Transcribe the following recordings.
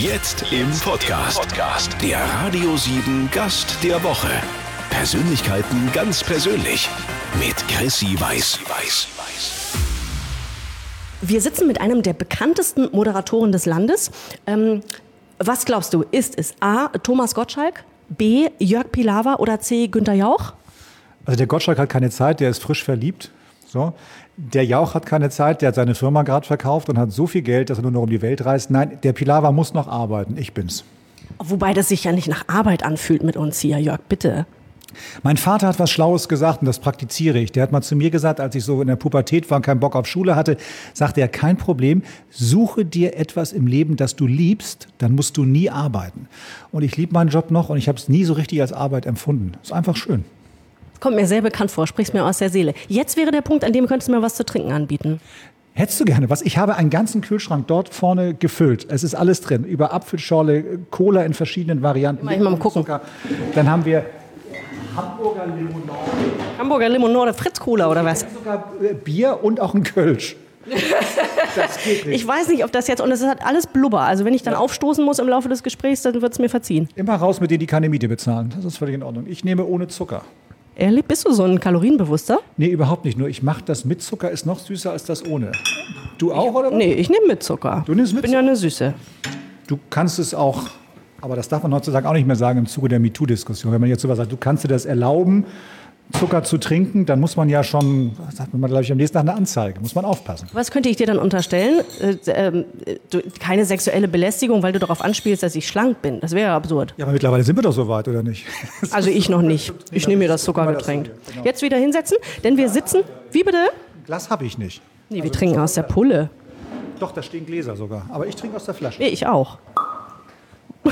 Jetzt im Podcast. Der Radio 7 Gast der Woche. Persönlichkeiten ganz persönlich. Mit Chrissy Weiß. Wir sitzen mit einem der bekanntesten Moderatoren des Landes. Ähm, was glaubst du, ist es A. Thomas Gottschalk, B. Jörg Pilawa oder C. Günter Jauch? Also der Gottschalk hat keine Zeit, der ist frisch verliebt. So. Der Jauch hat keine Zeit, der hat seine Firma gerade verkauft und hat so viel Geld, dass er nur noch um die Welt reist. Nein, der Pilawa muss noch arbeiten. Ich bin's. Wobei das sich ja nicht nach Arbeit anfühlt mit uns hier, Jörg, bitte. Mein Vater hat was Schlaues gesagt und das praktiziere ich. Der hat mal zu mir gesagt, als ich so in der Pubertät war und keinen Bock auf Schule hatte, sagte er, kein Problem, suche dir etwas im Leben, das du liebst, dann musst du nie arbeiten. Und ich liebe meinen Job noch und ich habe es nie so richtig als Arbeit empfunden. Ist einfach schön. Kommt mir sehr bekannt vor, sprichst mir aus der Seele. Jetzt wäre der Punkt, an dem könntest du mir was zu trinken anbieten. Hättest du gerne was? Ich habe einen ganzen Kühlschrank dort vorne gefüllt. Es ist alles drin. Über Apfelschorle, Cola in verschiedenen Varianten. Mal, mal gucken. Dann haben wir Hamburger Limonade. Hamburger Limonade, Fritz Cola oder was? Sogar äh, Bier und auch ein Kölsch. Das geht nicht. Ich weiß nicht, ob das jetzt, und es hat alles Blubber. Also wenn ich dann ja. aufstoßen muss im Laufe des Gesprächs, dann wird es mir verziehen. Immer raus mit denen, die keine Miete bezahlen. Das ist völlig in Ordnung. Ich nehme ohne Zucker. Ehrlich, bist du so ein Kalorienbewusster? Nee, überhaupt nicht. Nur ich mache das mit Zucker, ist noch süßer als das ohne. Du auch, oder? Nee, ich nehme mit Zucker. Du nimmst mit Ich bin ja eine Süße. Du kannst es auch, aber das darf man heutzutage auch nicht mehr sagen im Zuge der MeToo-Diskussion. Wenn man jetzt sowas sagt, du kannst dir das erlauben, Zucker zu trinken, dann muss man ja schon, sagt man, glaube ich, am nächsten Tag eine Anzeige. Muss man aufpassen. Was könnte ich dir dann unterstellen? Äh, äh, keine sexuelle Belästigung, weil du darauf anspielst, dass ich schlank bin. Das wäre absurd. Ja, aber mittlerweile sind wir doch so weit, oder nicht? Also ich noch nicht. Ich nehme mir das Zuckergetränk. Genau. Jetzt wieder hinsetzen, denn wir sitzen. Wie bitte? Glas habe ich nicht. Nee, wir also trinken aus der Pulle. Doch, da stehen Gläser sogar. Aber ich trinke aus der Flasche. Nee, ich auch.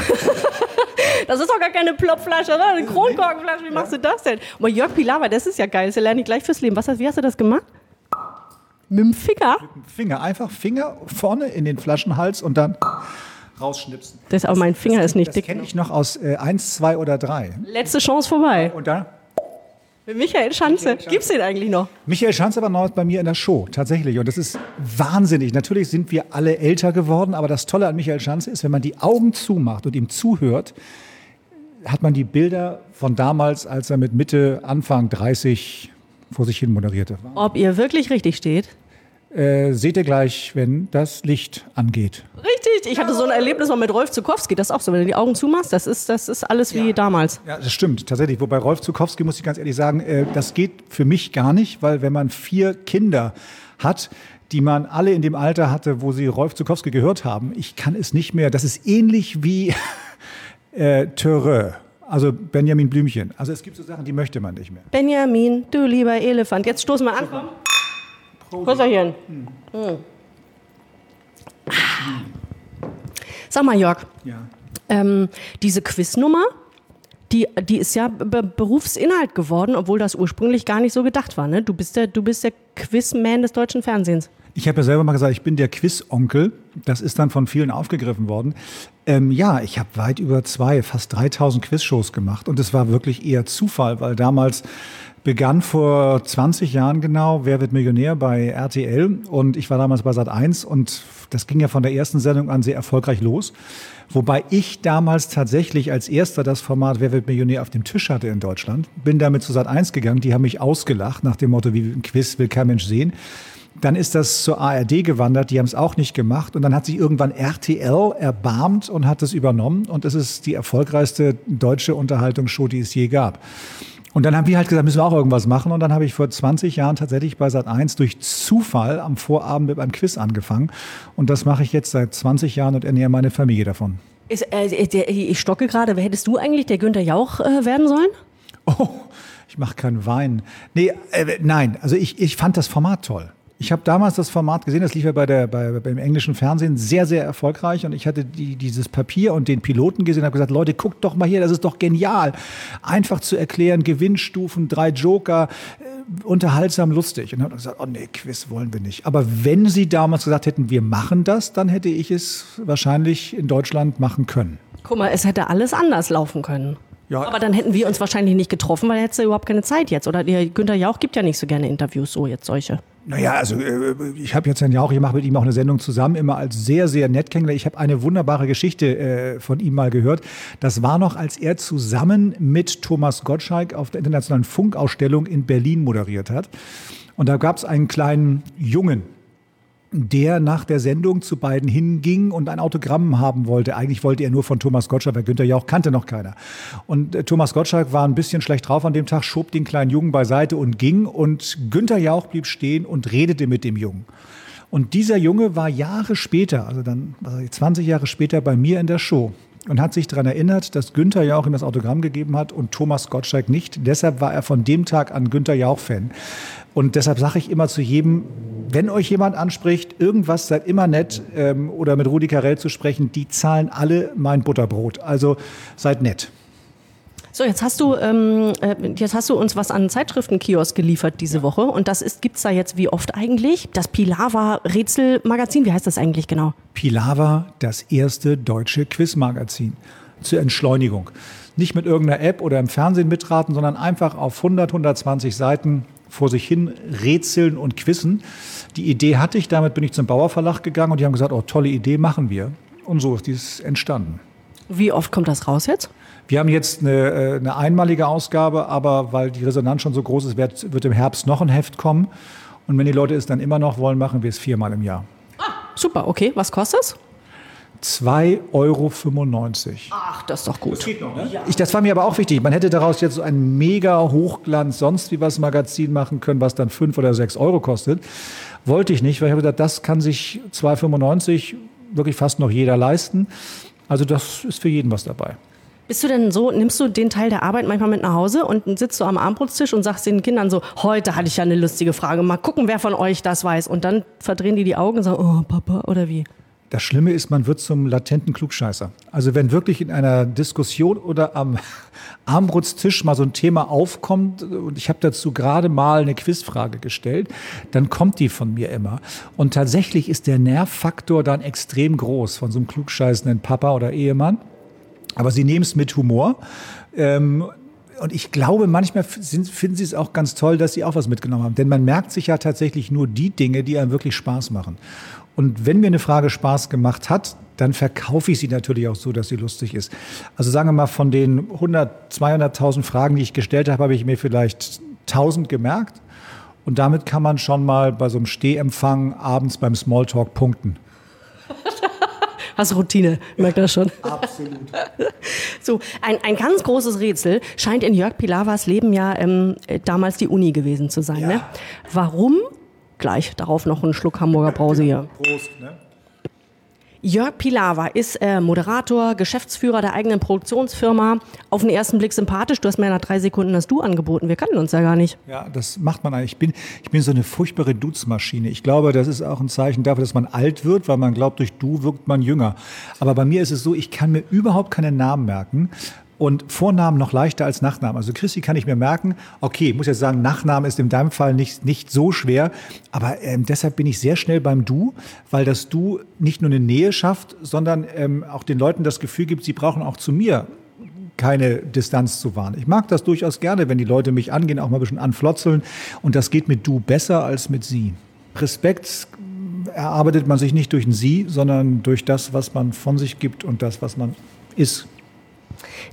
Das ist doch gar keine Plopflasche, oder? Eine Kronkorkenflasche. Wie machst du das denn? Aber Jörg Pilawa, das ist ja geil. Das lerne ich gleich fürs Leben. Was, wie hast du das gemacht? Mit dem Finger? Mit dem Finger. Einfach Finger vorne in den Flaschenhals und dann rausschnipsen. Das, aber mein Finger das, ist nicht das dick. Das kenne ich noch aus äh, 1, 2 oder 3. Letzte Chance vorbei. Und dann? Michael Schanze. Michael Gibt's den eigentlich noch? Michael Schanze war noch bei mir in der Show, tatsächlich. Und das ist wahnsinnig. Natürlich sind wir alle älter geworden, aber das Tolle an Michael Schanze ist, wenn man die Augen zumacht und ihm zuhört, hat man die Bilder von damals, als er mit Mitte, Anfang 30 vor sich hin moderierte. Ob ihr wirklich richtig steht? Äh, seht ihr gleich, wenn das Licht angeht. Richtig, ich hatte so ein Erlebnis mal mit Rolf Zukowski, das ist auch so, wenn du die Augen zumachst, das ist, das ist alles wie ja. damals. Ja, das stimmt, tatsächlich. Wobei Rolf Zukowski, muss ich ganz ehrlich sagen, äh, das geht für mich gar nicht, weil wenn man vier Kinder hat, die man alle in dem Alter hatte, wo sie Rolf Zukowski gehört haben, ich kann es nicht mehr, das ist ähnlich wie äh, Töre. Also Benjamin Blümchen. Also es gibt so Sachen, die möchte man nicht mehr. Benjamin, du lieber Elefant. Jetzt stoßen wir an. Prösterchen. Hm. Hm. Sag mal, Jörg. Ja. Ähm, diese Quiznummer, die, die ist ja Be Berufsinhalt geworden, obwohl das ursprünglich gar nicht so gedacht war. Ne? Du bist der, du bist der Quizman des deutschen Fernsehens. Ich habe ja selber mal gesagt, ich bin der Quiz-Onkel. Das ist dann von vielen aufgegriffen worden. Ähm, ja, ich habe weit über zwei, fast 3000 Quizshows gemacht. Und es war wirklich eher Zufall, weil damals begann vor 20 Jahren genau Wer wird Millionär bei RTL und ich war damals bei Sat 1 und das ging ja von der ersten Sendung an sehr erfolgreich los. Wobei ich damals tatsächlich als erster das Format Wer wird Millionär auf dem Tisch hatte in Deutschland. Bin damit zu Sat 1 gegangen, die haben mich ausgelacht nach dem Motto, wie ein Quiz will kein Mensch sehen. Dann ist das zur ARD gewandert, die haben es auch nicht gemacht. Und dann hat sich irgendwann RTL erbarmt und hat es übernommen. Und es ist die erfolgreichste deutsche Unterhaltungsshow, die es je gab. Und dann haben wir halt gesagt, müssen wir auch irgendwas machen. Und dann habe ich vor 20 Jahren tatsächlich bei Sat 1 durch Zufall am Vorabend mit einem Quiz angefangen. Und das mache ich jetzt seit 20 Jahren und ernähre meine Familie davon. Ist, äh, ich stocke gerade. Hättest du eigentlich der Günther Jauch äh, werden sollen? Oh, ich mache keinen Wein. Nee, äh, nein, also ich, ich fand das Format toll. Ich habe damals das Format gesehen, das lief ja bei der, bei, beim englischen Fernsehen sehr, sehr erfolgreich und ich hatte die, dieses Papier und den Piloten gesehen und habe gesagt, Leute, guckt doch mal hier, das ist doch genial. Einfach zu erklären, Gewinnstufen, drei Joker, äh, unterhaltsam, lustig. Und habe gesagt, oh nee, Quiz wollen wir nicht. Aber wenn Sie damals gesagt hätten, wir machen das, dann hätte ich es wahrscheinlich in Deutschland machen können. Guck mal, es hätte alles anders laufen können. Ja. Aber dann hätten wir uns wahrscheinlich nicht getroffen, weil er hätte überhaupt keine Zeit jetzt. Oder der Günther Jauch gibt ja nicht so gerne Interviews, so jetzt solche. Naja, also äh, ich habe jetzt Herrn Jauch, ich mache mit ihm auch eine Sendung zusammen, immer als sehr, sehr nett. Ich habe eine wunderbare Geschichte äh, von ihm mal gehört. Das war noch, als er zusammen mit Thomas Gottschalk auf der internationalen Funkausstellung in Berlin moderiert hat. Und da gab es einen kleinen Jungen, der nach der Sendung zu beiden hinging und ein Autogramm haben wollte. Eigentlich wollte er nur von Thomas Gottschalk, weil Günther Jauch kannte noch keiner. Und äh, Thomas Gottschalk war ein bisschen schlecht drauf an dem Tag, schob den kleinen Jungen beiseite und ging. Und Günther Jauch blieb stehen und redete mit dem Jungen. Und dieser Junge war Jahre später, also dann 20 Jahre später bei mir in der Show und hat sich daran erinnert, dass Günther Jauch ihm das Autogramm gegeben hat und Thomas Gottschalk nicht. Deshalb war er von dem Tag an Günther Jauch-Fan. Und deshalb sage ich immer zu jedem, wenn euch jemand anspricht, irgendwas seid immer nett ähm, oder mit Rudi Carell zu sprechen, die zahlen alle mein Butterbrot. Also seid nett. So, jetzt hast du, ähm, äh, jetzt hast du uns was an Zeitschriftenkiosk geliefert diese Woche. Und das ist, gibt's da jetzt wie oft eigentlich? Das Pilava-Rätselmagazin, wie heißt das eigentlich genau? Pilava, das erste deutsche Quizmagazin zur Entschleunigung. Nicht mit irgendeiner App oder im Fernsehen mitraten, sondern einfach auf 100, 120 Seiten vor sich hin rätseln und quissen. Die Idee hatte ich, damit bin ich zum Bauer Verlag gegangen und die haben gesagt, oh, tolle Idee, machen wir. Und so ist dies entstanden. Wie oft kommt das raus jetzt? Wir haben jetzt eine, äh, eine einmalige Ausgabe, aber weil die Resonanz schon so groß ist, wird, wird im Herbst noch ein Heft kommen. Und wenn die Leute es dann immer noch wollen, machen wir es viermal im Jahr. Ah, super, okay. Was kostet es? 2,95 Euro. Ach, das ist doch gut. Das, geht noch, ne? ich, das war mir aber auch wichtig. Man hätte daraus jetzt so ein mega Hochglanz, sonst wie was Magazin machen können, was dann 5 oder 6 Euro kostet. Wollte ich nicht, weil ich habe gesagt, das kann sich 2,95 wirklich fast noch jeder leisten. Also das ist für jeden was dabei. Bist du denn so, nimmst du den Teil der Arbeit manchmal mit nach Hause und sitzt du am Abendbrotstisch und sagst den Kindern so, heute hatte ich ja eine lustige Frage, mal gucken, wer von euch das weiß. Und dann verdrehen die die Augen und sagen, oh Papa, oder wie? Das Schlimme ist, man wird zum latenten Klugscheißer. Also wenn wirklich in einer Diskussion oder am Armbrutstisch mal so ein Thema aufkommt und ich habe dazu gerade mal eine Quizfrage gestellt, dann kommt die von mir immer. Und tatsächlich ist der Nervfaktor dann extrem groß von so einem klugscheißenden Papa oder Ehemann. Aber sie nehmen es mit Humor. Ähm, und ich glaube, manchmal sind, finden sie es auch ganz toll, dass sie auch was mitgenommen haben. Denn man merkt sich ja tatsächlich nur die Dinge, die einem wirklich Spaß machen. Und wenn mir eine Frage Spaß gemacht hat, dann verkaufe ich sie natürlich auch so, dass sie lustig ist. Also sagen wir mal, von den 100, 200.000 Fragen, die ich gestellt habe, habe ich mir vielleicht 1000 gemerkt. Und damit kann man schon mal bei so einem Stehempfang abends beim Smalltalk punkten. Hast Routine, merkt das schon. Absolut. So, ein, ein ganz großes Rätsel scheint in Jörg Pilawas Leben ja ähm, damals die Uni gewesen zu sein. Ja. Ne? Warum Gleich darauf noch einen Schluck Hamburger Brause hier. Prost, ne? Jörg Pilawa ist äh, Moderator, Geschäftsführer der eigenen Produktionsfirma. Auf den ersten Blick sympathisch. Du hast mir nach drei Sekunden das Du angeboten. Wir kannten uns ja gar nicht. Ja, das macht man eigentlich. Ich bin, ich bin so eine furchtbare Duzmaschine. Ich glaube, das ist auch ein Zeichen dafür, dass man alt wird, weil man glaubt, durch Du wirkt man jünger. Aber bei mir ist es so, ich kann mir überhaupt keine Namen merken. Und Vornamen noch leichter als Nachnamen. Also Christi kann ich mir merken, okay, ich muss jetzt sagen, Nachname ist in deinem Fall nicht, nicht so schwer, aber ähm, deshalb bin ich sehr schnell beim Du, weil das Du nicht nur eine Nähe schafft, sondern ähm, auch den Leuten das Gefühl gibt, sie brauchen auch zu mir keine Distanz zu wahren. Ich mag das durchaus gerne, wenn die Leute mich angehen, auch mal ein bisschen anflotzeln. Und das geht mit Du besser als mit Sie. Respekt erarbeitet man sich nicht durch ein Sie, sondern durch das, was man von sich gibt und das, was man ist.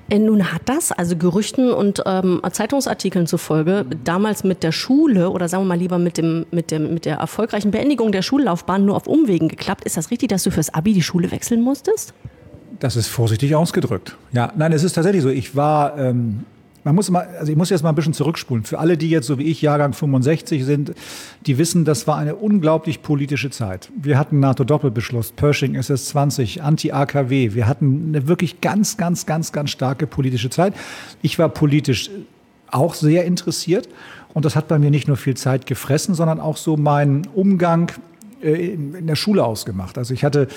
Äh, nun hat das, also Gerüchten und ähm, Zeitungsartikeln zufolge, damals mit der Schule oder sagen wir mal lieber mit, dem, mit, dem, mit der erfolgreichen Beendigung der Schullaufbahn nur auf Umwegen geklappt. Ist das richtig, dass du fürs Abi die Schule wechseln musstest? Das ist vorsichtig ausgedrückt. Ja, nein, es ist tatsächlich so. Ich war ähm, man muss mal, also ich muss jetzt mal ein bisschen zurückspulen. Für alle, die jetzt so wie ich Jahrgang 65 sind, die wissen, das war eine unglaublich politische Zeit. Wir hatten NATO-Doppelbeschluss, Pershing SS-20, Anti-AKW. Wir hatten eine wirklich ganz, ganz, ganz, ganz starke politische Zeit. Ich war politisch auch sehr interessiert und das hat bei mir nicht nur viel Zeit gefressen, sondern auch so meinen Umgang in der Schule ausgemacht. Also ich hatte einen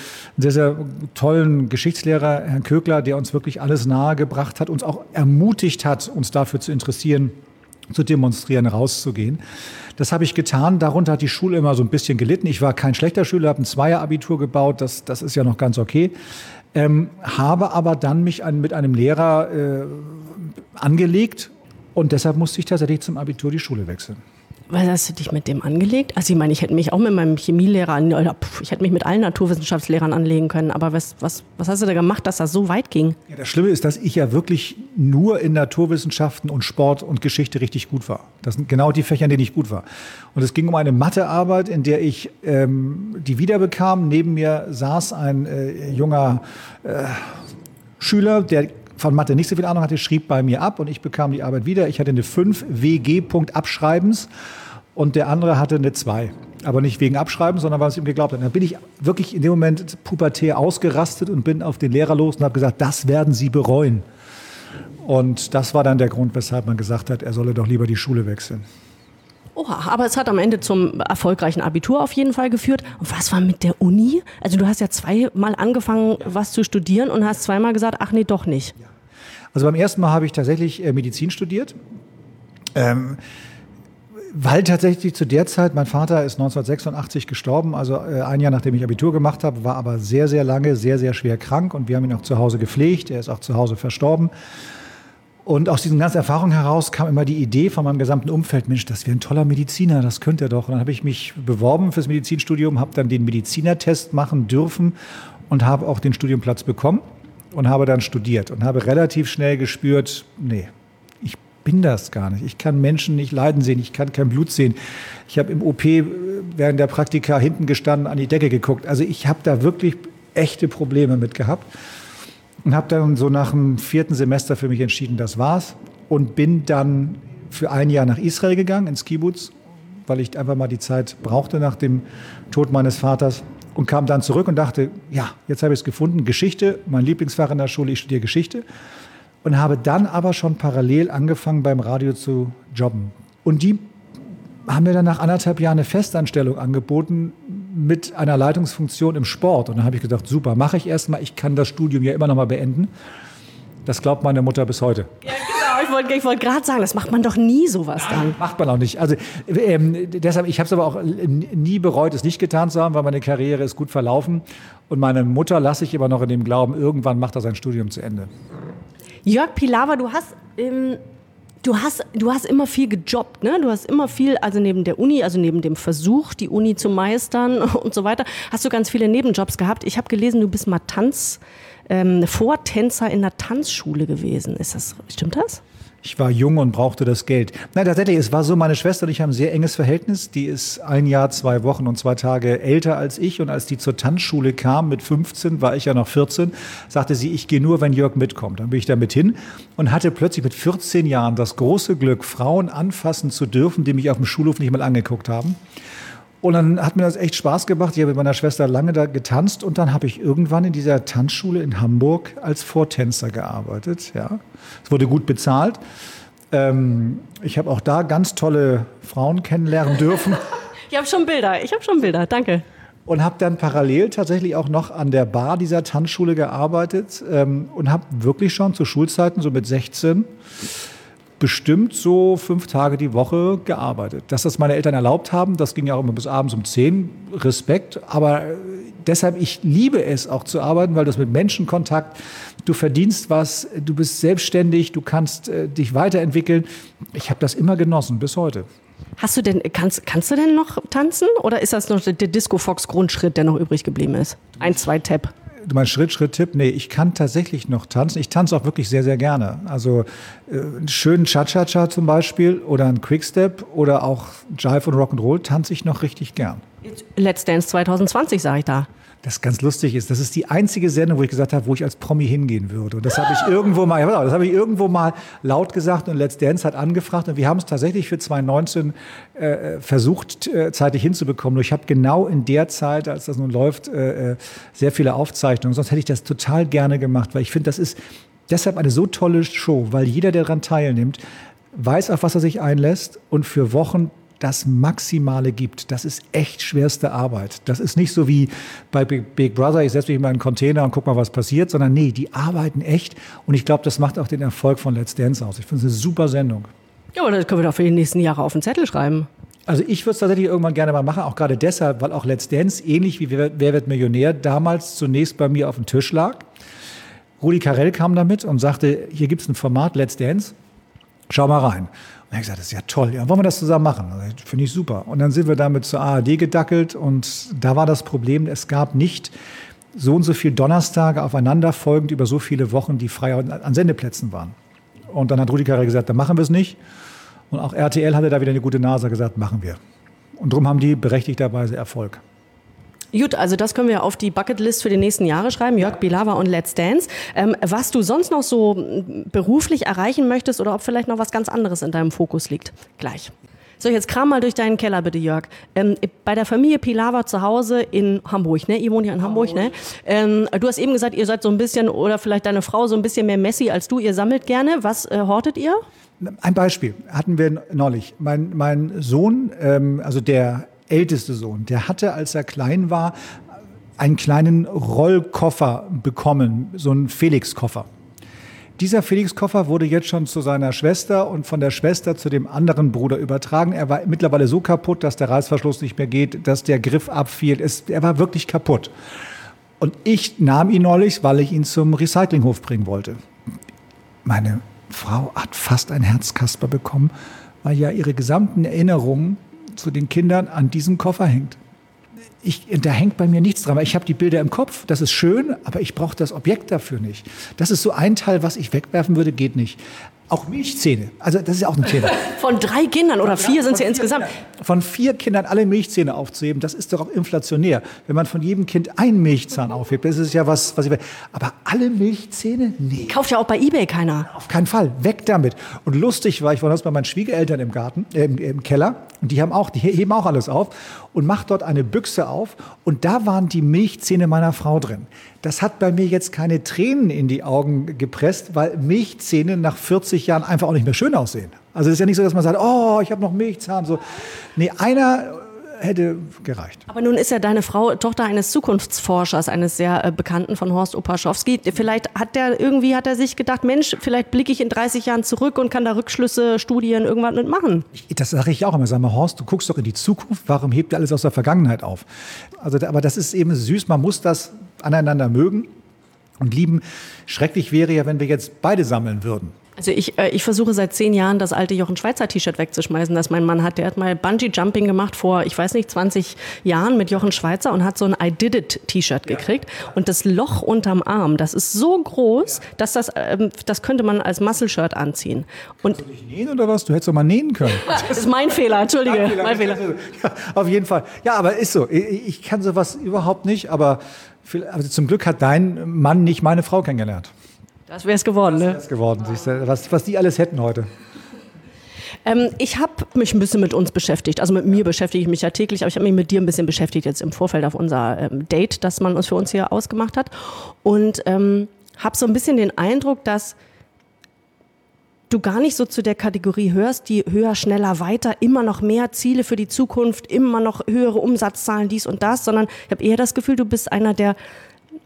sehr, sehr tollen Geschichtslehrer, Herrn Kögler, der uns wirklich alles nahegebracht hat, uns auch ermutigt hat, uns dafür zu interessieren, zu demonstrieren, rauszugehen. Das habe ich getan. Darunter hat die Schule immer so ein bisschen gelitten. Ich war kein schlechter Schüler, habe ein Zweier-Abitur gebaut. Das, das ist ja noch ganz okay. Ähm, habe aber dann mich an, mit einem Lehrer äh, angelegt und deshalb musste ich tatsächlich zum Abitur die Schule wechseln. Was hast du dich mit dem angelegt? Also ich meine, ich hätte mich auch mit meinem Chemielehrer, ich hätte mich mit allen Naturwissenschaftslehrern anlegen können, aber was, was, was hast du da gemacht, dass das so weit ging? Ja, das Schlimme ist, dass ich ja wirklich nur in Naturwissenschaften und Sport und Geschichte richtig gut war. Das sind genau die Fächer, in denen ich gut war. Und es ging um eine Mathearbeit, in der ich ähm, die wiederbekam. Neben mir saß ein äh, junger äh, Schüler, der von Mathe nicht so viel Ahnung hatte, schrieb bei mir ab und ich bekam die Arbeit wieder. Ich hatte eine 5 WG Punkt Abschreibens und der andere hatte eine 2. Aber nicht wegen Abschreiben, sondern weil es ihm geglaubt hat. Dann bin ich wirklich in dem Moment pubertär ausgerastet und bin auf den Lehrer los und habe gesagt, das werden Sie bereuen. Und das war dann der Grund, weshalb man gesagt hat, er solle doch lieber die Schule wechseln. Oha, aber es hat am Ende zum erfolgreichen Abitur auf jeden Fall geführt. Und was war mit der Uni? Also du hast ja zweimal angefangen, was zu studieren und hast zweimal gesagt, ach nee, doch nicht. Also beim ersten Mal habe ich tatsächlich äh, Medizin studiert. Ähm, weil tatsächlich zu der Zeit, mein Vater ist 1986 gestorben, also äh, ein Jahr nachdem ich Abitur gemacht habe, war aber sehr, sehr lange, sehr, sehr schwer krank und wir haben ihn auch zu Hause gepflegt. Er ist auch zu Hause verstorben. Und aus diesen ganzen Erfahrungen heraus kam immer die Idee von meinem gesamten Umfeld, Mensch, das wäre ein toller Mediziner, das könnte er doch. Und dann habe ich mich beworben fürs Medizinstudium, habe dann den Medizinertest machen dürfen und habe auch den Studienplatz bekommen und habe dann studiert und habe relativ schnell gespürt, nee, ich bin das gar nicht. Ich kann Menschen nicht leiden sehen, ich kann kein Blut sehen. Ich habe im OP während der Praktika hinten gestanden, an die Decke geguckt. Also ich habe da wirklich echte Probleme mit gehabt und habe dann so nach dem vierten Semester für mich entschieden, das war's und bin dann für ein Jahr nach Israel gegangen, ins Kibbutz, weil ich einfach mal die Zeit brauchte nach dem Tod meines Vaters und kam dann zurück und dachte, ja, jetzt habe ich es gefunden, Geschichte, mein Lieblingsfach in der Schule, ich studiere Geschichte und habe dann aber schon parallel angefangen beim Radio zu jobben. Und die haben mir dann nach anderthalb Jahren eine Festanstellung angeboten mit einer Leitungsfunktion im Sport. Und dann habe ich gedacht, super, mache ich erstmal, ich kann das Studium ja immer noch mal beenden. Das glaubt meine Mutter bis heute. Ja, genau. Ich wollte wollt gerade sagen, das macht man doch nie sowas dann. Macht man auch nicht. Also ähm, deshalb, ich habe es aber auch nie bereut, es nicht getan zu haben, weil meine Karriere ist gut verlaufen. Und meine Mutter lasse ich immer noch in dem Glauben, irgendwann macht er sein Studium zu Ende. Jörg Pilawa, du hast ähm, Du hast, du hast immer viel gejobbt, ne? Du hast immer viel, also neben der Uni, also neben dem Versuch, die Uni zu meistern und so weiter, hast du ganz viele Nebenjobs gehabt. Ich habe gelesen, du bist mal Tanz, ähm, Vortänzer in der Tanzschule gewesen. Ist das, stimmt das? Ich war jung und brauchte das Geld. Nein, tatsächlich, es war so, meine Schwester und ich haben ein sehr enges Verhältnis. Die ist ein Jahr, zwei Wochen und zwei Tage älter als ich. Und als die zur Tanzschule kam mit 15, war ich ja noch 14, sagte sie, ich gehe nur, wenn Jörg mitkommt. Dann bin ich da mit hin und hatte plötzlich mit 14 Jahren das große Glück, Frauen anfassen zu dürfen, die mich auf dem Schulhof nicht mal angeguckt haben. Und dann hat mir das echt Spaß gemacht. Ich habe mit meiner Schwester lange da getanzt und dann habe ich irgendwann in dieser Tanzschule in Hamburg als Vortänzer gearbeitet. Ja, es wurde gut bezahlt. Ähm, ich habe auch da ganz tolle Frauen kennenlernen dürfen. ich habe schon Bilder. Ich habe schon Bilder. Danke. Und habe dann parallel tatsächlich auch noch an der Bar dieser Tanzschule gearbeitet ähm, und habe wirklich schon zu Schulzeiten so mit 16 bestimmt so fünf Tage die Woche gearbeitet. Dass das meine Eltern erlaubt haben, das ging ja auch immer bis abends um zehn. Respekt. Aber äh, deshalb, ich liebe es auch zu arbeiten, weil das mit Menschenkontakt, du verdienst was, du bist selbstständig, du kannst äh, dich weiterentwickeln. Ich habe das immer genossen, bis heute. Hast du denn, kannst, kannst du denn noch tanzen? Oder ist das noch der Disco Fox Grundschritt, der noch übrig geblieben ist? Ein, zwei Tap. Du meinst Schritt, Schritt, Tipp? Nee, ich kann tatsächlich noch tanzen. Ich tanze auch wirklich sehr, sehr gerne. Also äh, einen schönen Cha-Cha-Cha zum Beispiel oder einen Quickstep oder auch Jive und Rock'n'Roll tanze ich noch richtig gern. Let's Dance 2020, sage ich da das ganz lustig ist. Das ist die einzige Sendung, wo ich gesagt habe, wo ich als Promi hingehen würde. Und das habe ich irgendwo mal, das habe ich irgendwo mal laut gesagt und Let's Dance hat angefragt und wir haben es tatsächlich für 2019 äh, versucht, äh, zeitig hinzubekommen. Nur ich habe genau in der Zeit, als das nun läuft, äh, äh, sehr viele Aufzeichnungen. Sonst hätte ich das total gerne gemacht, weil ich finde, das ist deshalb eine so tolle Show, weil jeder, der daran teilnimmt, weiß, auf was er sich einlässt und für Wochen das Maximale gibt. Das ist echt schwerste Arbeit. Das ist nicht so wie bei Big Brother, ich setze mich in meinen Container und guck mal, was passiert, sondern nee, die arbeiten echt. Und ich glaube, das macht auch den Erfolg von Let's Dance aus. Ich finde es eine super Sendung. Ja, aber das können wir doch für die nächsten Jahre auf den Zettel schreiben. Also ich würde es tatsächlich irgendwann gerne mal machen, auch gerade deshalb, weil auch Let's Dance, ähnlich wie Wer, Wer wird Millionär, damals zunächst bei mir auf dem Tisch lag. Rudi Carell kam damit und sagte, hier gibt es ein Format, Let's Dance. Schau mal rein. Und er hat gesagt, das ist ja toll, ja, wollen wir das zusammen machen? Also, Finde ich super. Und dann sind wir damit zur ARD gedackelt und da war das Problem, es gab nicht so und so viele Donnerstage aufeinanderfolgend über so viele Wochen, die frei an Sendeplätzen waren. Und dann hat Rudi Carré gesagt, dann machen wir es nicht. Und auch RTL hatte da wieder eine gute Nase gesagt, machen wir. Und darum haben die berechtigterweise Erfolg. Gut, also das können wir auf die Bucketlist für die nächsten Jahre schreiben. Jörg Bilava und Let's Dance. Ähm, was du sonst noch so beruflich erreichen möchtest oder ob vielleicht noch was ganz anderes in deinem Fokus liegt. Gleich. So, jetzt kram mal durch deinen Keller bitte, Jörg. Ähm, bei der Familie Pilawa zu Hause in Hamburg, ne? Ihr wohnt ja in Hamburg, ne? Ähm, du hast eben gesagt, ihr seid so ein bisschen, oder vielleicht deine Frau so ein bisschen mehr Messi als du. Ihr sammelt gerne. Was äh, hortet ihr? Ein Beispiel hatten wir neulich. Mein, mein Sohn, ähm, also der älteste Sohn, der hatte, als er klein war, einen kleinen Rollkoffer bekommen, so einen Felix-Koffer. Dieser Felix-Koffer wurde jetzt schon zu seiner Schwester und von der Schwester zu dem anderen Bruder übertragen. Er war mittlerweile so kaputt, dass der Reißverschluss nicht mehr geht, dass der Griff abfiel. Es, er war wirklich kaputt. Und ich nahm ihn neulich, weil ich ihn zum Recyclinghof bringen wollte. Meine Frau hat fast ein Herzkasper bekommen, weil ja ihre gesamten Erinnerungen zu den Kindern an diesem Koffer hängt. Ich, da hängt bei mir nichts dran, weil ich habe die Bilder im Kopf, das ist schön, aber ich brauche das Objekt dafür nicht. Das ist so ein Teil, was ich wegwerfen würde, geht nicht. Auch Milchzähne. Also das ist ja auch ein Thema. Von drei Kindern oder vier sind es ja insgesamt. Von vier Kindern alle Milchzähne aufzuheben, das ist doch auch inflationär. Wenn man von jedem Kind einen Milchzahn aufhebt, das ist ja was, was ich will. Aber alle Milchzähne? Nee. Kauft ja auch bei Ebay keiner. Auf keinen Fall. Weg damit. Und lustig war, ich war das bei meinen Schwiegereltern im Garten, äh, im, im Keller. Und die haben auch, die heben auch alles auf und macht dort eine Büchse auf. Und da waren die Milchzähne meiner Frau drin. Das hat bei mir jetzt keine Tränen in die Augen gepresst, weil Milchzähne nach 40 Jahren einfach auch nicht mehr schön aussehen. Also es ist ja nicht so, dass man sagt, oh, ich habe noch Milchzahn. So. Nee, einer hätte gereicht. Aber nun ist ja deine Frau Tochter eines Zukunftsforschers, eines sehr äh, bekannten von Horst Opaschowski. Vielleicht hat der irgendwie hat er sich gedacht, Mensch, vielleicht blicke ich in 30 Jahren zurück und kann da Rückschlüsse, Studien, irgendwas mitmachen. Das sage ich auch immer. Sag mal, Horst, du guckst doch in die Zukunft. Warum hebt ihr alles aus der Vergangenheit auf? Also, aber das ist eben süß. Man muss das aneinander mögen und lieben. Schrecklich wäre ja, wenn wir jetzt beide sammeln würden. Also ich, äh, ich versuche seit zehn Jahren das alte Jochen Schweizer T-Shirt wegzuschmeißen, das mein Mann hat. Der hat mal Bungee Jumping gemacht vor, ich weiß nicht, 20 Jahren mit Jochen Schweizer und hat so ein I Did It T-Shirt gekriegt. Und das Loch unterm Arm, das ist so groß, dass das, ähm, das könnte man als Muscle-Shirt anziehen. Und Kannst du nicht nähen oder was? Du hättest doch mal nähen können. das ist mein Fehler, Entschuldige, Mein Fehler. mein Fehler. Ja, auf jeden Fall. Ja, aber ist so. Ich ich kann sowas überhaupt nicht, aber viel- also zum Glück hat dein Mann nicht meine Frau kennengelernt. Das wäre es geworden, ne? Das ist geworden, siehst du, was, was die alles hätten heute. Ähm, ich habe mich ein bisschen mit uns beschäftigt. Also mit mir beschäftige ich mich ja täglich, aber ich habe mich mit dir ein bisschen beschäftigt jetzt im Vorfeld auf unser ähm, Date, das man uns für uns hier ausgemacht hat. Und ähm, habe so ein bisschen den Eindruck, dass du gar nicht so zu der Kategorie hörst, die höher, schneller, weiter, immer noch mehr Ziele für die Zukunft, immer noch höhere Umsatzzahlen, dies und das, sondern ich habe eher das Gefühl, du bist einer, der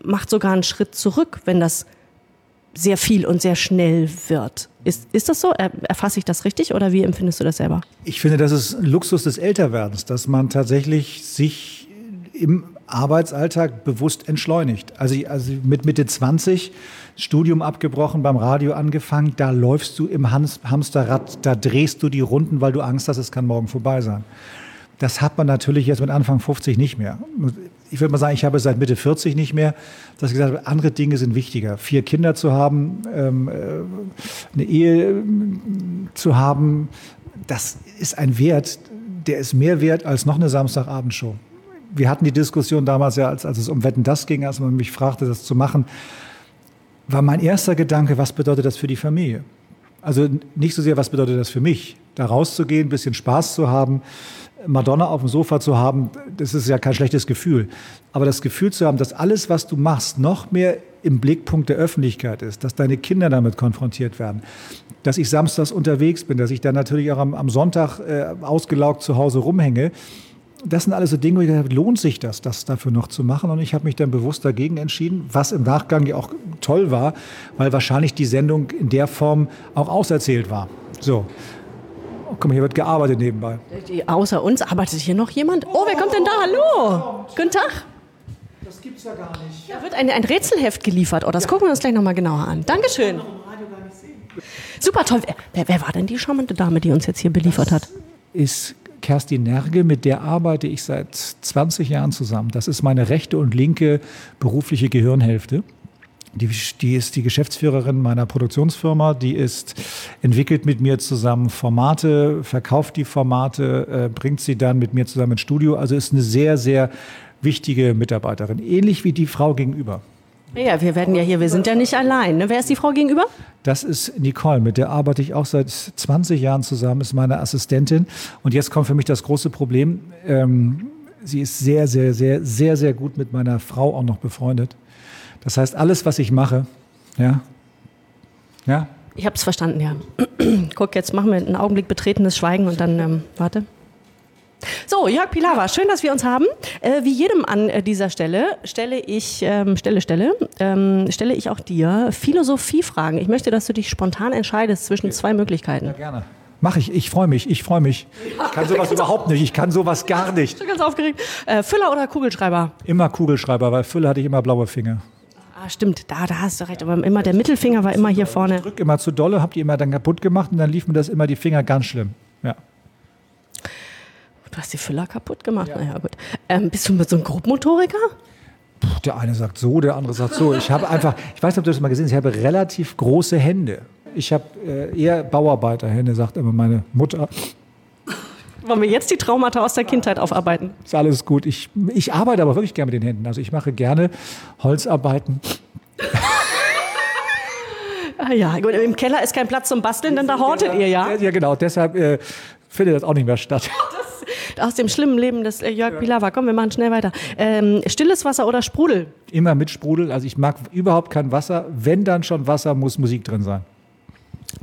macht sogar einen Schritt zurück, wenn das sehr viel und sehr schnell wird. Ist, ist das so? Er, erfasse ich das richtig oder wie empfindest du das selber? Ich finde, das ist Luxus des Älterwerdens, dass man tatsächlich sich im Arbeitsalltag bewusst entschleunigt. Also, also mit Mitte 20, Studium abgebrochen, beim Radio angefangen, da läufst du im Hans Hamsterrad, da drehst du die Runden, weil du Angst hast, es kann morgen vorbei sein. Das hat man natürlich jetzt mit Anfang 50 nicht mehr. Ich würde mal sagen, ich habe seit Mitte 40 nicht mehr, dass ich gesagt habe, andere Dinge sind wichtiger. Vier Kinder zu haben, ähm, äh, eine Ehe ähm, zu haben, das ist ein Wert, der ist mehr wert als noch eine Samstagabendshow. Wir hatten die Diskussion damals ja, als, als es um Wetten das ging, als man mich fragte, das zu machen, war mein erster Gedanke, was bedeutet das für die Familie? Also nicht so sehr, was bedeutet das für mich? Da rauszugehen, ein bisschen Spaß zu haben, Madonna auf dem Sofa zu haben, das ist ja kein schlechtes Gefühl. Aber das Gefühl zu haben, dass alles, was du machst, noch mehr im Blickpunkt der Öffentlichkeit ist, dass deine Kinder damit konfrontiert werden, dass ich samstags unterwegs bin, dass ich dann natürlich auch am, am Sonntag äh, ausgelaugt zu Hause rumhänge, das sind alles so Dinge, wo ich gedacht habe, lohnt sich das, das dafür noch zu machen? Und ich habe mich dann bewusst dagegen entschieden, was im Nachgang ja auch toll war, weil wahrscheinlich die Sendung in der Form auch auserzählt war. So. Oh, guck mal, hier wird gearbeitet nebenbei. Die, außer uns arbeitet hier noch jemand. Oh, wer kommt denn da? Hallo. Guten Tag. Das gibt's ja gar nicht. Da wird ein, ein Rätselheft geliefert. Oh, das gucken wir uns gleich nochmal genauer an. Dankeschön. Super toll. Wer, wer war denn die charmante Dame, die uns jetzt hier beliefert hat? Ist Kerstin Nerge, mit der arbeite ich seit 20 Jahren zusammen. Das ist meine rechte und linke berufliche Gehirnhälfte. Die, die, ist die Geschäftsführerin meiner Produktionsfirma. Die ist entwickelt mit mir zusammen Formate, verkauft die Formate, äh, bringt sie dann mit mir zusammen ins Studio. Also ist eine sehr, sehr wichtige Mitarbeiterin. Ähnlich wie die Frau gegenüber. Ja, wir werden ja hier, wir sind ja nicht allein. Ne? Wer ist die Frau gegenüber? Das ist Nicole, mit der arbeite ich auch seit 20 Jahren zusammen, ist meine Assistentin. Und jetzt kommt für mich das große Problem. Ähm, sie ist sehr, sehr, sehr, sehr, sehr gut mit meiner Frau auch noch befreundet. Das heißt, alles, was ich mache, ja, ja. Ich habe es verstanden, ja. Guck, jetzt machen wir einen Augenblick betretenes Schweigen und dann, ähm, warte. So, Jörg Pilawa, schön, dass wir uns haben. Äh, wie jedem an äh, dieser Stelle stelle ich, ähm, Stelle, Stelle, ähm, stelle ich auch dir Philosophiefragen. Ich möchte, dass du dich spontan entscheidest zwischen okay. zwei Möglichkeiten. Ja, gerne. Mach ich, ich freue mich, ich freue mich. Ich kann sowas überhaupt nicht, ich kann sowas gar nicht. Ich bin ganz aufgeregt. Äh, Füller oder Kugelschreiber? Immer Kugelschreiber, weil Füller hatte ich immer blaue Finger. Ah, stimmt, da, da hast du recht. Aber immer der Mittelfinger war immer hier vorne. Ich drück immer zu dolle, habt ihr immer dann kaputt gemacht und dann lief mir das immer die Finger ganz schlimm. Ja. Du hast die Füller kaputt gemacht. Ja. Naja, gut. Ähm, bist du mit so einem Grobmotoriker? Der eine sagt so, der andere sagt so. Ich habe einfach, ich weiß nicht, ob du das mal gesehen hast, ich habe relativ große Hände. Ich habe äh, eher Bauarbeiterhände, sagt immer meine Mutter. Wollen wir jetzt die Traumata aus der Kindheit aufarbeiten? Ist alles gut. Ich, ich arbeite aber wirklich gerne mit den Händen. Also ich mache gerne Holzarbeiten. ah ja, gut. Im Keller ist kein Platz zum Basteln, denn da hortet ihr ja. Ja, genau. Deshalb äh, findet das auch nicht mehr statt. Das, aus dem schlimmen Leben des äh, Jörg ja. Pilawa. Komm, wir machen schnell weiter. Ähm, stilles Wasser oder Sprudel? Immer mit Sprudel. Also ich mag überhaupt kein Wasser. Wenn dann schon Wasser, muss Musik drin sein.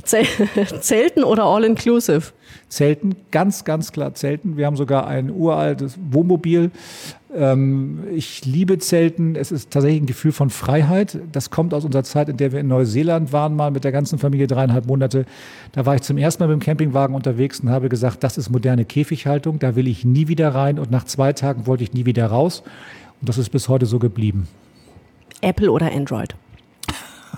Zelten oder All-Inclusive? Zelten, ganz, ganz klar Zelten. Wir haben sogar ein uraltes Wohnmobil. Ähm, ich liebe Zelten. Es ist tatsächlich ein Gefühl von Freiheit. Das kommt aus unserer Zeit, in der wir in Neuseeland waren, mal mit der ganzen Familie dreieinhalb Monate. Da war ich zum ersten Mal mit dem Campingwagen unterwegs und habe gesagt, das ist moderne Käfighaltung. Da will ich nie wieder rein. Und nach zwei Tagen wollte ich nie wieder raus. Und das ist bis heute so geblieben. Apple oder Android?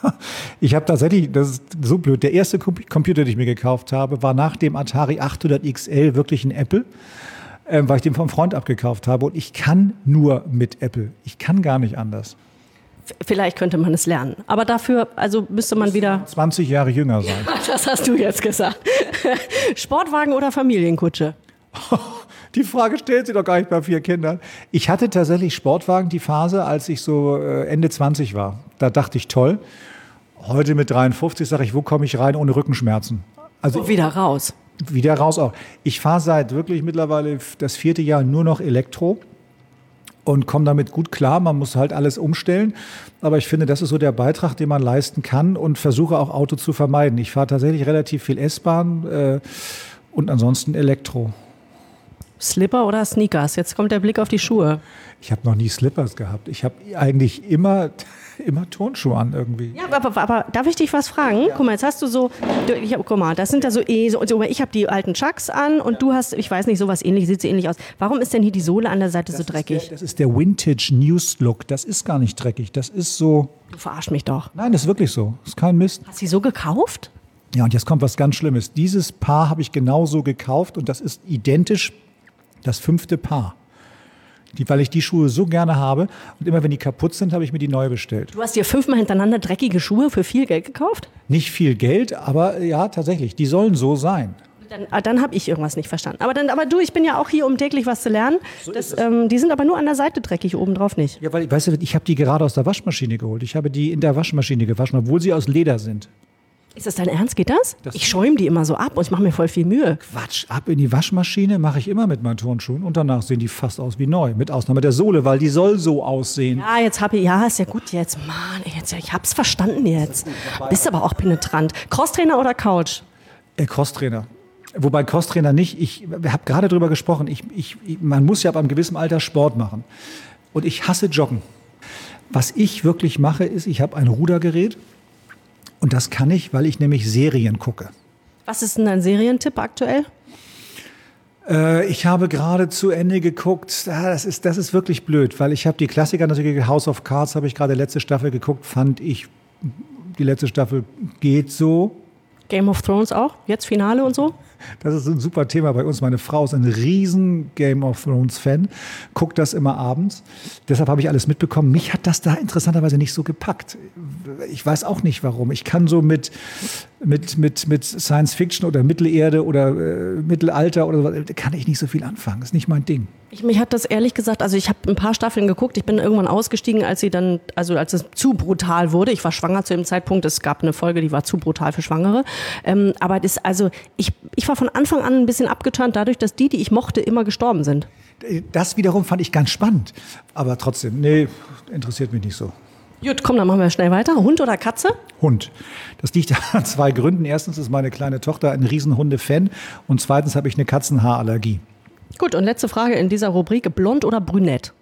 Ich habe tatsächlich, das ist so blöd, der erste Computer, den ich mir gekauft habe, war nach dem Atari 800 XL wirklich ein Apple, äh, weil ich den vom Freund abgekauft habe. Und ich kann nur mit Apple. Ich kann gar nicht anders. Vielleicht könnte man es lernen. Aber dafür, also müsste man wieder. 20 Jahre jünger sein. das hast du jetzt gesagt. Sportwagen oder Familienkutsche? Die Frage stellt sie doch gar nicht bei vier Kindern. Ich hatte tatsächlich Sportwagen die Phase, als ich so äh, Ende 20 war. Da dachte ich, toll. Heute mit 53 sage ich, wo komme ich rein ohne Rückenschmerzen? Also wieder raus. Wieder raus auch. Ich fahre seit wirklich mittlerweile das vierte Jahr nur noch Elektro und komme damit gut klar. Man muss halt alles umstellen. Aber ich finde, das ist so der Beitrag, den man leisten kann und versuche auch Auto zu vermeiden. Ich fahre tatsächlich relativ viel S-Bahn äh, und ansonsten Elektro. Slipper oder Sneakers? Jetzt kommt der Blick auf die Schuhe. Ich habe noch nie Slippers gehabt. Ich habe eigentlich immer, immer Turnschuhe an irgendwie. Ja, aber, aber, darf ich dich was fragen? Ja. Guck mal, jetzt hast du so, du, ich hab, guck mal, das sind ja so eh, so, so, ich habe die alten Chucks an und ja. du hast, ich weiß nicht, sowas ähnlich, sieht so ähnlich aus. Warum ist denn hier die Sohle an der Seite das so dreckig? Der, das ist der Vintage News Look. Das ist gar nicht dreckig. Das ist so. Du verarsch mich doch. Nein, das ist wirklich so. Das ist kein Mist. Hast du sie so gekauft? Ja, und jetzt kommt was ganz Schlimmes. Dieses Paar habe ich genauso gekauft und das ist identisch das fünfte Paar. Die, weil ich die Schuhe so gerne habe und immer wenn die kaputt sind, habe ich mir die neu bestellt. Du hast dir fünfmal hintereinander dreckige Schuhe für viel Geld gekauft? Nicht viel Geld, aber ja, tatsächlich. Die sollen so sein. Dann, ah, dann habe ich irgendwas nicht verstanden. Aber, dann, aber du, ich bin ja auch hier, um täglich was zu lernen. So das, ähm, die sind aber nur an der Seite dreckig, obendrauf nicht. Ja, weil, weißt du, ich habe die gerade aus der Waschmaschine geholt. Ich habe die in der Waschmaschine gewaschen, obwohl sie aus Leder sind. Ist das dein Ernst? Geht das? das ich schäume die immer so ab und ich mache mir voll viel Mühe. Quatsch, ab in die Waschmaschine mache ich immer mit meinen Turnschuhen und danach sehen die fast aus wie neu. Mit Ausnahme der Sohle, weil die soll so aussehen. Ja, jetzt habe ich, ja, ist ja gut jetzt. Mann, jetzt, ich hab's verstanden jetzt. Bist aber auch penetrant. Crosstrainer oder Couch? Äh, Crosstrainer. Wobei Crosstrainer nicht, ich habe gerade drüber gesprochen, ich, ich, man muss ja ab einem gewissen Alter Sport machen. Und ich hasse Joggen. Was ich wirklich mache, ist, ich habe ein Rudergerät und das kann ich, weil ich nämlich Serien gucke. Was ist denn dein Serientipp aktuell? Äh, ich habe gerade zu Ende geguckt. Ah, das, ist, das ist wirklich blöd, weil ich habe die Klassiker natürlich, House of Cards habe ich gerade letzte Staffel geguckt, fand ich, die letzte Staffel geht so. Game of Thrones auch? Jetzt Finale und so? Das ist ein super Thema bei uns. Meine Frau ist ein riesen Game of Thrones Fan, guckt das immer abends. Deshalb habe ich alles mitbekommen. Mich hat das da interessanterweise nicht so gepackt. Ich weiß auch nicht warum. Ich kann so mit, mit, mit, mit Science Fiction oder Mittelerde oder äh, Mittelalter oder so, kann ich nicht so viel anfangen. Das ist nicht mein Ding. Ich, mich hat das ehrlich gesagt, also ich habe ein paar Staffeln geguckt. Ich bin irgendwann ausgestiegen, als sie dann, also als es zu brutal wurde. Ich war schwanger zu dem Zeitpunkt. Es gab eine Folge, die war zu brutal für Schwangere. Ähm, aber das, also ich, ich war von Anfang an ein bisschen abgeturnt dadurch, dass die, die ich mochte, immer gestorben sind. Das wiederum fand ich ganz spannend. Aber trotzdem, nee, interessiert mich nicht so. Gut, komm, dann machen wir schnell weiter. Hund oder Katze? Hund. Das liegt an zwei Gründen. Erstens ist meine kleine Tochter ein Riesenhunde-Fan und zweitens habe ich eine Katzenhaarallergie. Gut, und letzte Frage in dieser Rubrik: Blond oder brünett?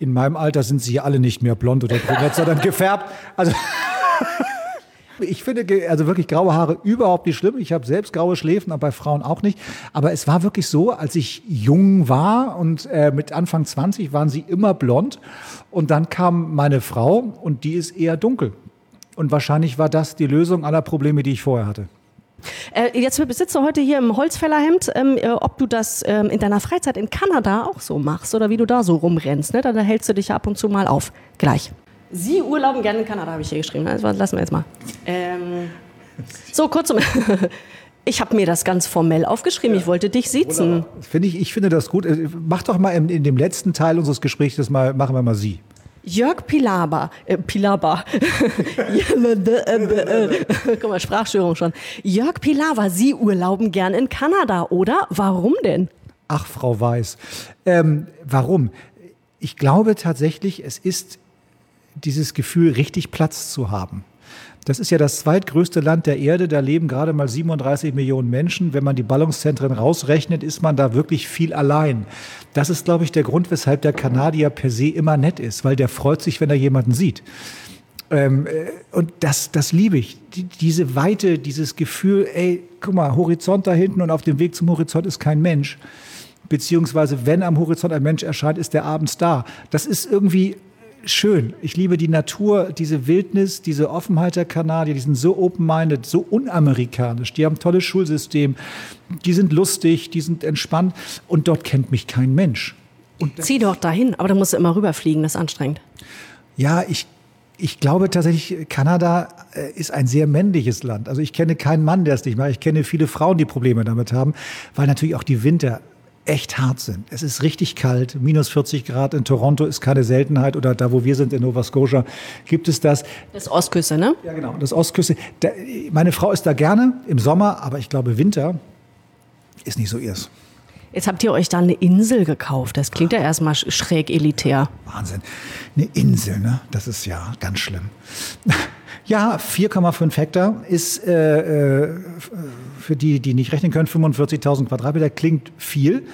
In meinem Alter sind sie alle nicht mehr blond oder brünett, sondern gefärbt. Also. Ich finde also wirklich graue Haare überhaupt nicht schlimm. Ich habe selbst graue Schläfen, aber bei Frauen auch nicht. Aber es war wirklich so, als ich jung war und äh, mit Anfang 20 waren sie immer blond. Und dann kam meine Frau und die ist eher dunkel. Und wahrscheinlich war das die Lösung aller Probleme, die ich vorher hatte. Äh, jetzt sitzt du heute hier im Holzfällerhemd, ähm, äh, ob du das ähm, in deiner Freizeit in Kanada auch so machst oder wie du da so rumrennst. Ne? Da, da hältst du dich ab und zu mal auf. Gleich. Sie urlauben gerne in Kanada, habe ich hier geschrieben. Das lassen wir jetzt mal. Ähm, so, kurz um. Ich habe mir das ganz formell aufgeschrieben. Ja. Ich wollte dich sitzen. Finde ich, ich finde das gut. Äh, mach doch mal in, in dem letzten Teil unseres Gesprächs das mal, machen wir mal Sie. Jörg Pilaba, äh, Pilaba, guck mal, Sprachstörung schon. Jörg Pilaba, Sie urlauben gern in Kanada, oder? Warum denn? Ach, Frau Weiß, ähm, warum? Ich glaube tatsächlich, es ist dieses Gefühl, richtig Platz zu haben. Das ist ja das zweitgrößte Land der Erde. Da leben gerade mal 37 Millionen Menschen. Wenn man die Ballungszentren rausrechnet, ist man da wirklich viel allein. Das ist, glaube ich, der Grund, weshalb der Kanadier per se immer nett ist, weil der freut sich, wenn er jemanden sieht. Ähm, äh, und das, das liebe ich. Die, diese Weite, dieses Gefühl, ey, guck mal, Horizont da hinten und auf dem Weg zum Horizont ist kein Mensch. Beziehungsweise, wenn am Horizont ein Mensch erscheint, ist der abends da. Das ist irgendwie schön. Ich liebe die Natur, diese Wildnis, diese Offenheit der Kanadier. Die sind so open-minded, so unamerikanisch. Die haben ein tolles Schulsystem. Die sind lustig, die sind entspannt. Und dort kennt mich kein Mensch. Zieh doch dahin, aber du musst immer rüberfliegen, das ist anstrengend. Ja, ich, ich glaube tatsächlich, Kanada äh, ist ein sehr männliches Land. Also ich kenne keinen Mann, der es nicht macht. Ich kenne viele Frauen, die Probleme damit haben, weil natürlich auch die Winter echt hart sind. Es ist richtig kalt, minus 40 Grad in Toronto ist keine Seltenheit oder da, wo wir sind in Nova Scotia, gibt es das. Das Ostküste, ne? Ja, genau, das Ostküste. Da, meine Frau ist da gerne im Sommer, aber ich glaube, Winter ist nicht so ihrs. Jetzt habt ihr euch da eine Insel gekauft. Das klingt ja erstmal schräg elitär. Wahnsinn. Eine Insel, ne? Das ist ja ganz schlimm. Ja, 4,5 Hektar ist äh, äh, für die, die nicht rechnen können, 45.000 Quadratmeter klingt viel,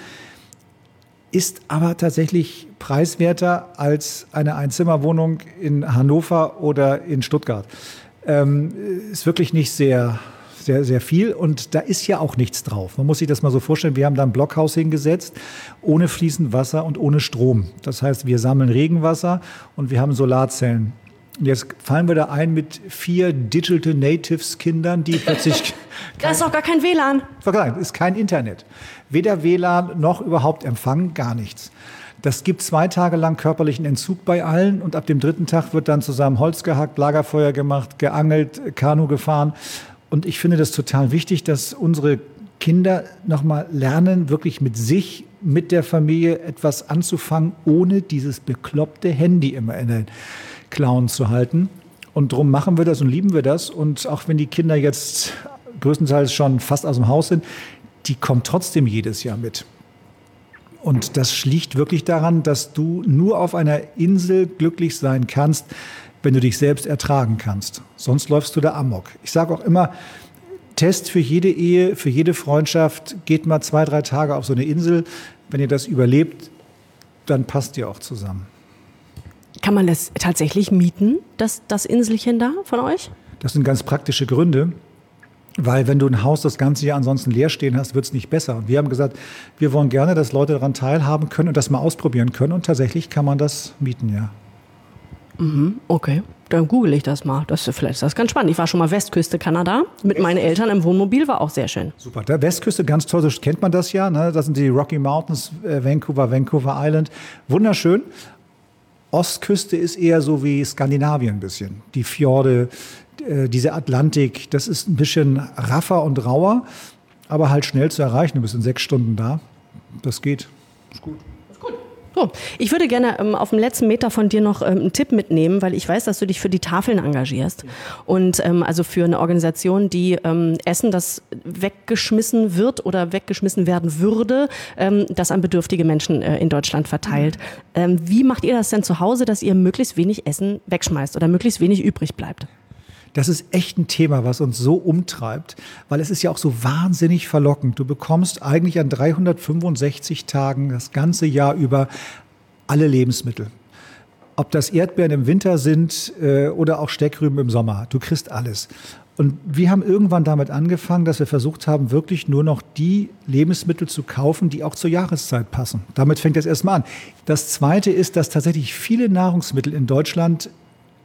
ist aber tatsächlich preiswerter als eine Einzimmerwohnung in Hannover oder in Stuttgart. Ähm, ist wirklich nicht sehr, sehr, sehr viel und da ist ja auch nichts drauf. Man muss sich das mal so vorstellen, wir haben da ein Blockhaus hingesetzt, ohne fließend Wasser und ohne Strom. Das heißt, wir sammeln Regenwasser und wir haben Solarzellen Jetzt fallen wir da ein mit vier Digital Natives Kindern, die plötzlich. da ist doch gar kein WLAN. Vergleich, ist kein Internet. Weder WLAN noch überhaupt Empfang, gar nichts. Das gibt zwei Tage lang körperlichen Entzug bei allen und ab dem dritten Tag wird dann zusammen Holz gehackt, Lagerfeuer gemacht, geangelt, Kanu gefahren. Und ich finde das total wichtig, dass unsere Kinder nochmal lernen, wirklich mit sich, mit der Familie etwas anzufangen, ohne dieses bekloppte Handy immer in Clown zu halten. Und darum machen wir das und lieben wir das. Und auch wenn die Kinder jetzt größtenteils schon fast aus dem Haus sind, die kommen trotzdem jedes Jahr mit. Und das liegt wirklich daran, dass du nur auf einer Insel glücklich sein kannst, wenn du dich selbst ertragen kannst. Sonst läufst du da amok. Ich sage auch immer, Test für jede Ehe, für jede Freundschaft, geht mal zwei, drei Tage auf so eine Insel. Wenn ihr das überlebt, dann passt ihr auch zusammen. Kann man das tatsächlich mieten, das, das Inselchen da von euch? Das sind ganz praktische Gründe. Weil wenn du ein Haus das ganze Jahr ansonsten leer stehen hast, wird es nicht besser. Und wir haben gesagt, wir wollen gerne, dass Leute daran teilhaben können und das mal ausprobieren können. Und tatsächlich kann man das mieten, ja. Mhm, okay. dann google ich das mal. Das, vielleicht ist das ganz spannend. Ich war schon mal Westküste Kanada mit meinen Eltern im Wohnmobil, war auch sehr schön. Super. Der Westküste, ganz toll, so kennt man das ja. Ne? Das sind die Rocky Mountains, äh, Vancouver, Vancouver Island. Wunderschön. Ostküste ist eher so wie Skandinavien ein bisschen. Die Fjorde, äh, diese Atlantik, das ist ein bisschen raffer und rauer, aber halt schnell zu erreichen. Du bist in sechs Stunden da. Das geht. Ist gut. So, ich würde gerne ähm, auf dem letzten Meter von dir noch ähm, einen Tipp mitnehmen, weil ich weiß, dass du dich für die Tafeln engagierst. Und ähm, also für eine Organisation, die ähm, Essen, das weggeschmissen wird oder weggeschmissen werden würde, ähm, das an bedürftige Menschen äh, in Deutschland verteilt. Ähm, wie macht ihr das denn zu Hause, dass ihr möglichst wenig Essen wegschmeißt oder möglichst wenig übrig bleibt? Das ist echt ein Thema, was uns so umtreibt, weil es ist ja auch so wahnsinnig verlockend. Du bekommst eigentlich an 365 Tagen das ganze Jahr über alle Lebensmittel. Ob das Erdbeeren im Winter sind äh, oder auch Steckrüben im Sommer, du kriegst alles. Und wir haben irgendwann damit angefangen, dass wir versucht haben, wirklich nur noch die Lebensmittel zu kaufen, die auch zur Jahreszeit passen. Damit fängt das erstmal an. Das Zweite ist, dass tatsächlich viele Nahrungsmittel in Deutschland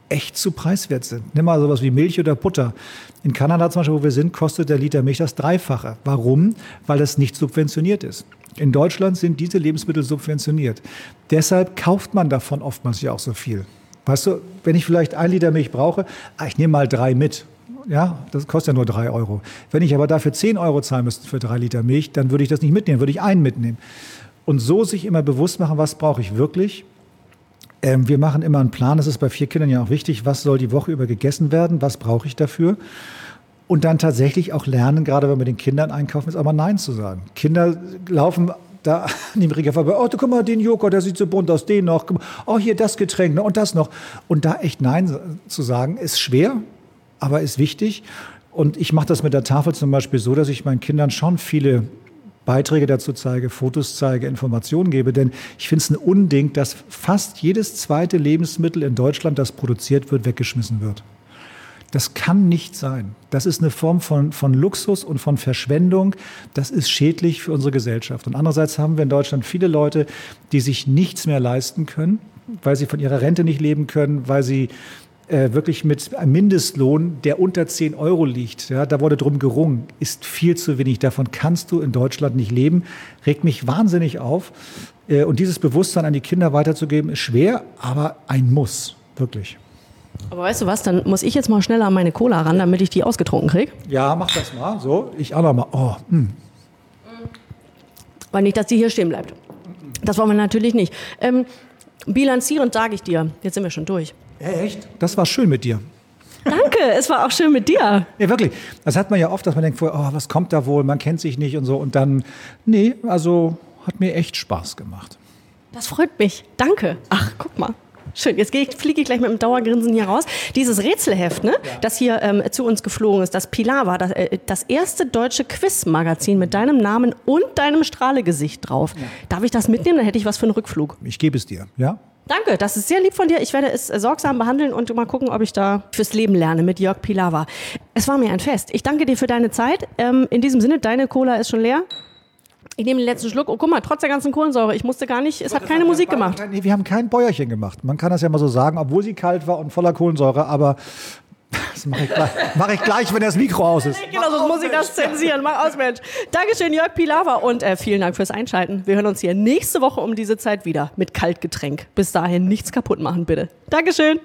echt zu preiswert sind. Nimm mal sowas wie Milch oder Butter. In Kanada zum Beispiel, wo wir sind, kostet der Liter Milch das Dreifache. Warum? Weil das nicht subventioniert ist. In Deutschland sind diese Lebensmittel subventioniert. Deshalb kauft man davon oftmals ja auch so viel. Weißt du, wenn ich vielleicht ein Liter Milch brauche, ah, ich nehme mal drei mit. Ja, das kostet ja nur drei Euro. Wenn ich aber dafür zehn Euro zahlen müsste für drei Liter Milch, dann würde ich das nicht mitnehmen, würde ich einen mitnehmen. Und so sich immer bewusst machen, was brauche ich wirklich ähm, wir machen immer einen Plan, das ist bei vier Kindern ja auch wichtig, was soll die Woche über gegessen werden, was brauche ich dafür. Und dann tatsächlich auch lernen, gerade wenn wir den Kindern einkaufen, ist aber Nein zu sagen. Kinder laufen da an dem Regal vorbei, oh, guck mal, den Joghurt, der sieht so bunt aus, den noch, oh, hier das Getränk ne, und das noch. Und da echt Nein zu sagen, ist schwer, aber ist wichtig. Und ich mache das mit der Tafel zum Beispiel so, dass ich meinen Kindern schon viele Beiträge dazu zeige, Fotos zeige, Informationen gebe. Denn ich finde es ein Unding, dass fast jedes zweite Lebensmittel in Deutschland, das produziert wird, weggeschmissen wird. Das kann nicht sein. Das ist eine Form von, von Luxus und von Verschwendung. Das ist schädlich für unsere Gesellschaft. Und andererseits haben wir in Deutschland viele Leute, die sich nichts mehr leisten können, weil sie von ihrer Rente nicht leben können, weil sie äh, wirklich mit einem Mindestlohn, der unter 10 Euro liegt, ja, da wurde drum gerungen, ist viel zu wenig. Davon kannst du in Deutschland nicht leben. Regt mich wahnsinnig auf. Äh, und dieses Bewusstsein an die Kinder weiterzugeben, ist schwer, aber ein Muss, wirklich. Aber weißt du was, dann muss ich jetzt mal schneller an meine Cola ran, damit ich die ausgetrunken kriege. Ja, mach das mal. So, ich auch noch mal. Oh, hm. Weil nicht, dass die hier stehen bleibt. Das wollen wir natürlich nicht. Ähm, bilanzierend sage ich dir, jetzt sind wir schon durch. Echt? Das war schön mit dir. Danke, es war auch schön mit dir. Ja, wirklich. Das hat man ja oft, dass man denkt, oh, was kommt da wohl, man kennt sich nicht und so. Und dann, nee, also hat mir echt Spaß gemacht. Das freut mich. Danke. Ach, guck mal. Schön, jetzt ich, fliege ich gleich mit dem Dauergrinsen hier raus. Dieses Rätselheft, ne, ja. das hier ähm, zu uns geflogen ist, das Pilar war, das, äh, das erste deutsche Quiz-Magazin mit deinem Namen und deinem Strahlegesicht drauf. Ja. Darf ich das mitnehmen? Dann hätte ich was für einen Rückflug. Ich gebe es dir, ja? Danke, das ist sehr lieb von dir. Ich werde es sorgsam behandeln und mal gucken, ob ich da fürs Leben lerne mit Jörg Pilawa. Es war mir ein Fest. Ich danke dir für deine Zeit. Ähm, in diesem Sinne, deine Cola ist schon leer. Ich nehme den letzten Schluck. Oh, guck mal, trotz der ganzen Kohlensäure, ich musste gar nicht, es hat keine Musik gemacht. Nee, wir haben kein Bäuerchen gemacht. Man kann das ja mal so sagen, obwohl sie kalt war und voller Kohlensäure, aber das mache ich, mach ich, gleich, wenn das Mikro aus ist. Genau, sonst muss ich das zensieren. Mach aus, Mensch. Dankeschön, Jörg Pilawa und äh, vielen Dank fürs Einschalten. Wir hören uns hier nächste Woche um diese Zeit wieder mit Kaltgetränk. Bis dahin nichts kaputt machen, bitte. Dankeschön.